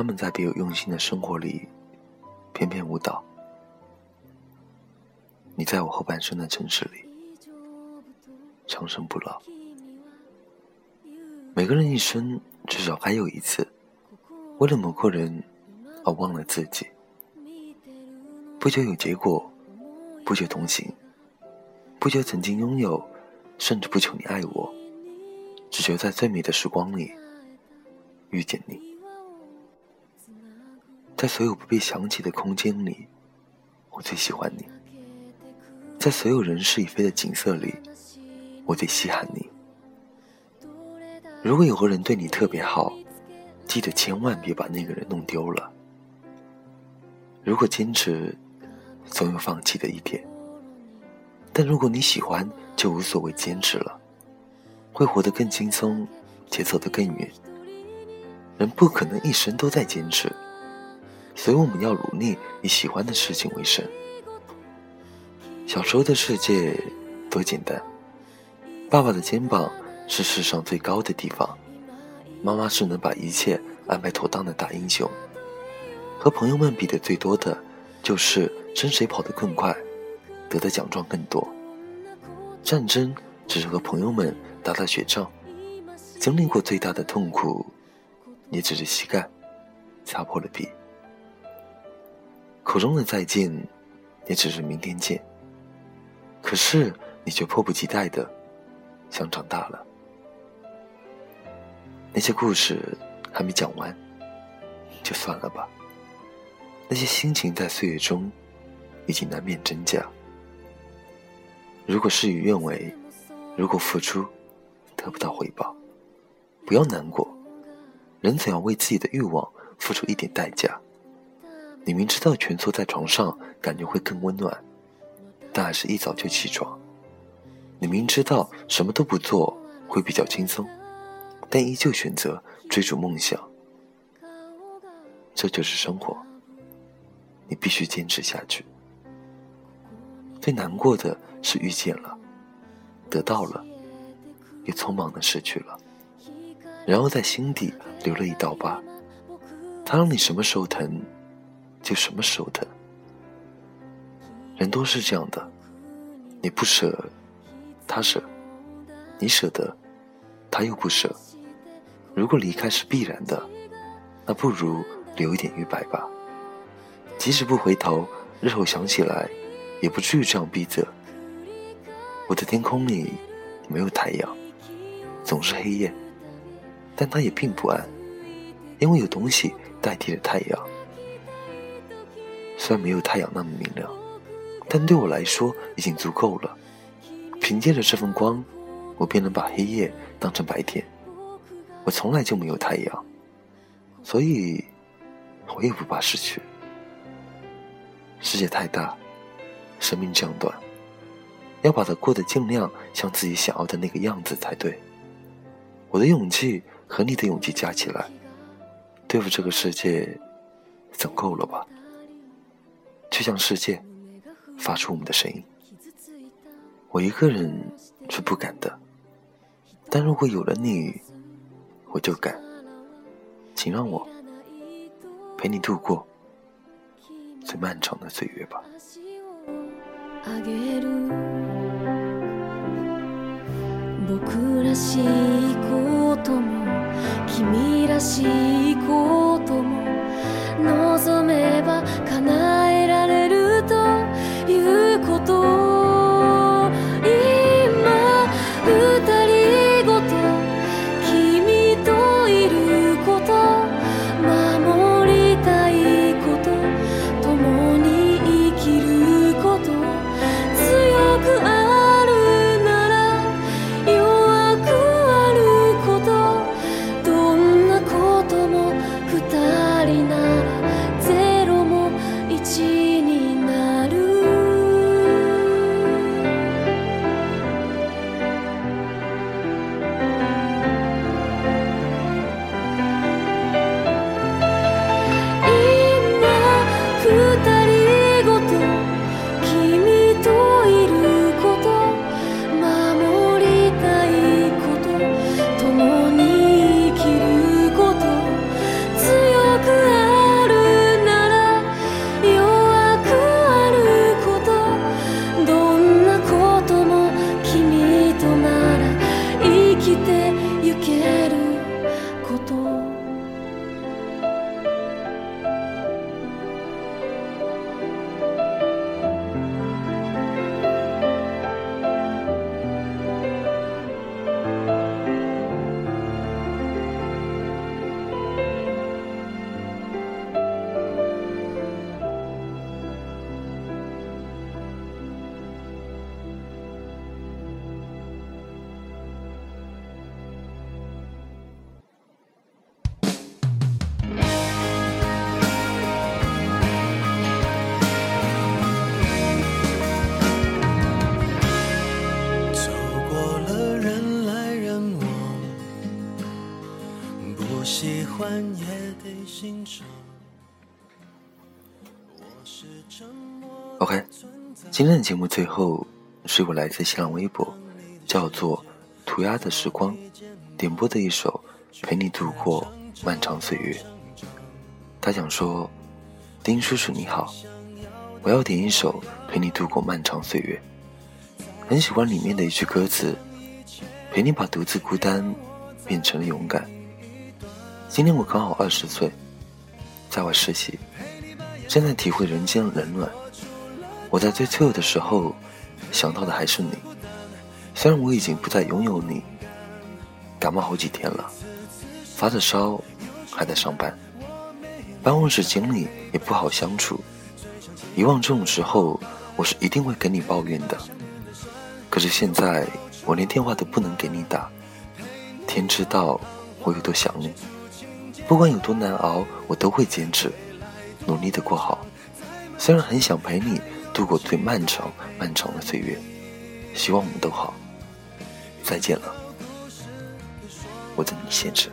他们在别有用心的生活里翩翩舞蹈。你在我后半生的城市里长生不老。每个人一生至少还有一次，为了某个人而忘了自己。不求有结果，不求同行，不求曾经拥有，甚至不求你爱我，只求在最美的时光里遇见你。在所有不被想起的空间里，我最喜欢你；在所有人事已非的景色里，我最稀罕你。如果有个人对你特别好，记得千万别把那个人弄丢了。如果坚持，总有放弃的一天。但如果你喜欢，就无所谓坚持了，会活得更轻松，且走得更远。人不可能一生都在坚持，所以我们要努力以喜欢的事情为生。小时候的世界多简单，爸爸的肩膀。是世上最高的地方，妈妈是能把一切安排妥当的大英雄。和朋友们比的最多的，就是争谁跑得更快，得的奖状更多。战争只是和朋友们打打雪仗，经历过最大的痛苦，也只是膝盖擦破了皮。口中的再见，也只是明天见。可是你却迫不及待的想长大了。那些故事还没讲完，就算了吧。那些心情在岁月中已经难免真假。如果事与愿违，如果付出得不到回报，不要难过。人总要为自己的欲望付出一点代价。你明知道蜷缩在床上感觉会更温暖，但还是一早就起床。你明知道什么都不做会比较轻松。但依旧选择追逐梦想，这就是生活。你必须坚持下去。最难过的是遇见了，得到了，也匆忙的失去了，然后在心底留了一道疤。它让你什么时候疼，就什么时候疼。人都是这样的，你不舍，他舍；你舍得，他又不舍。如果离开是必然的，那不如留一点余白吧。即使不回头，日后想起来，也不至于这样逼仄。我的天空里没有太阳，总是黑夜，但它也并不暗，因为有东西代替了太阳。虽然没有太阳那么明亮，但对我来说已经足够了。凭借着这份光，我便能把黑夜当成白天。我从来就没有太阳，所以我也不怕失去。世界太大，生命这样短，要把它过得尽量像自己想要的那个样子才对。我的勇气和你的勇气加起来，对付这个世界，总够了吧？去向世界发出我们的声音。我一个人是不敢的，但如果有了你。我就敢，请让我陪你度过最漫长的岁月吧。OK，今天的节目最后是我来自新浪微博，叫做“涂鸦的时光”点播的一首《陪你度过漫长岁月》。他想说：“丁叔叔你好，我要点一首《陪你度过漫长岁月》。很喜欢里面的一句歌词：陪你把独自孤单变成了勇敢。今天我刚好二十岁，在外实习，正在体会人间冷暖。”我在最脆弱的时候想到的还是你，虽然我已经不再拥有你。感冒好几天了，发着烧，还在上班，办公室经理也不好相处。以往这种时候，我是一定会跟你抱怨的。可是现在，我连电话都不能给你打。天知道我有多想你，不管有多难熬，我都会坚持，努力的过好。虽然很想陪你。度过最漫长、漫长的岁月，希望我们都好。再见了，我的你先生。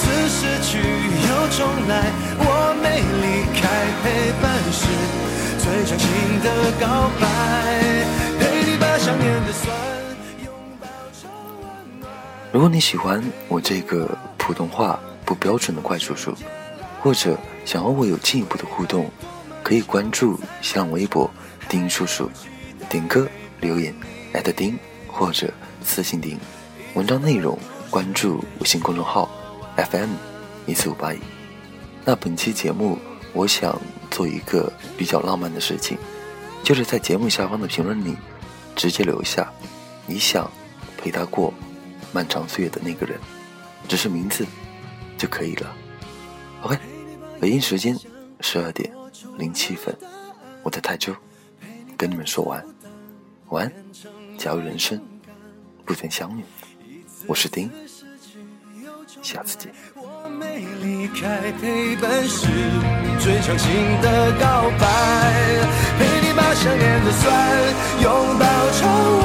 失去又重来，我没离开陪伴时。最长情的告白，陪你把想念的酸拥抱成温暖。如果你喜欢我这个普通话不标准的怪叔叔，或者想和我有进一步的互动，可以关注新浪微博丁叔叔，点歌留言艾特丁或者私信丁。文章内容关注微信公众号 FM 一四五八一。那本期节目，我想。做一个比较浪漫的事情，就是在节目下方的评论里，直接留下你想陪他过漫长岁月的那个人，只是名字就可以了。OK，北京时间十二点零七分，我在泰州跟你们说完，晚安。假如人生不曾相遇，我是丁，下次见。没离开，陪伴是最长情的告白。陪你把想念的酸拥抱成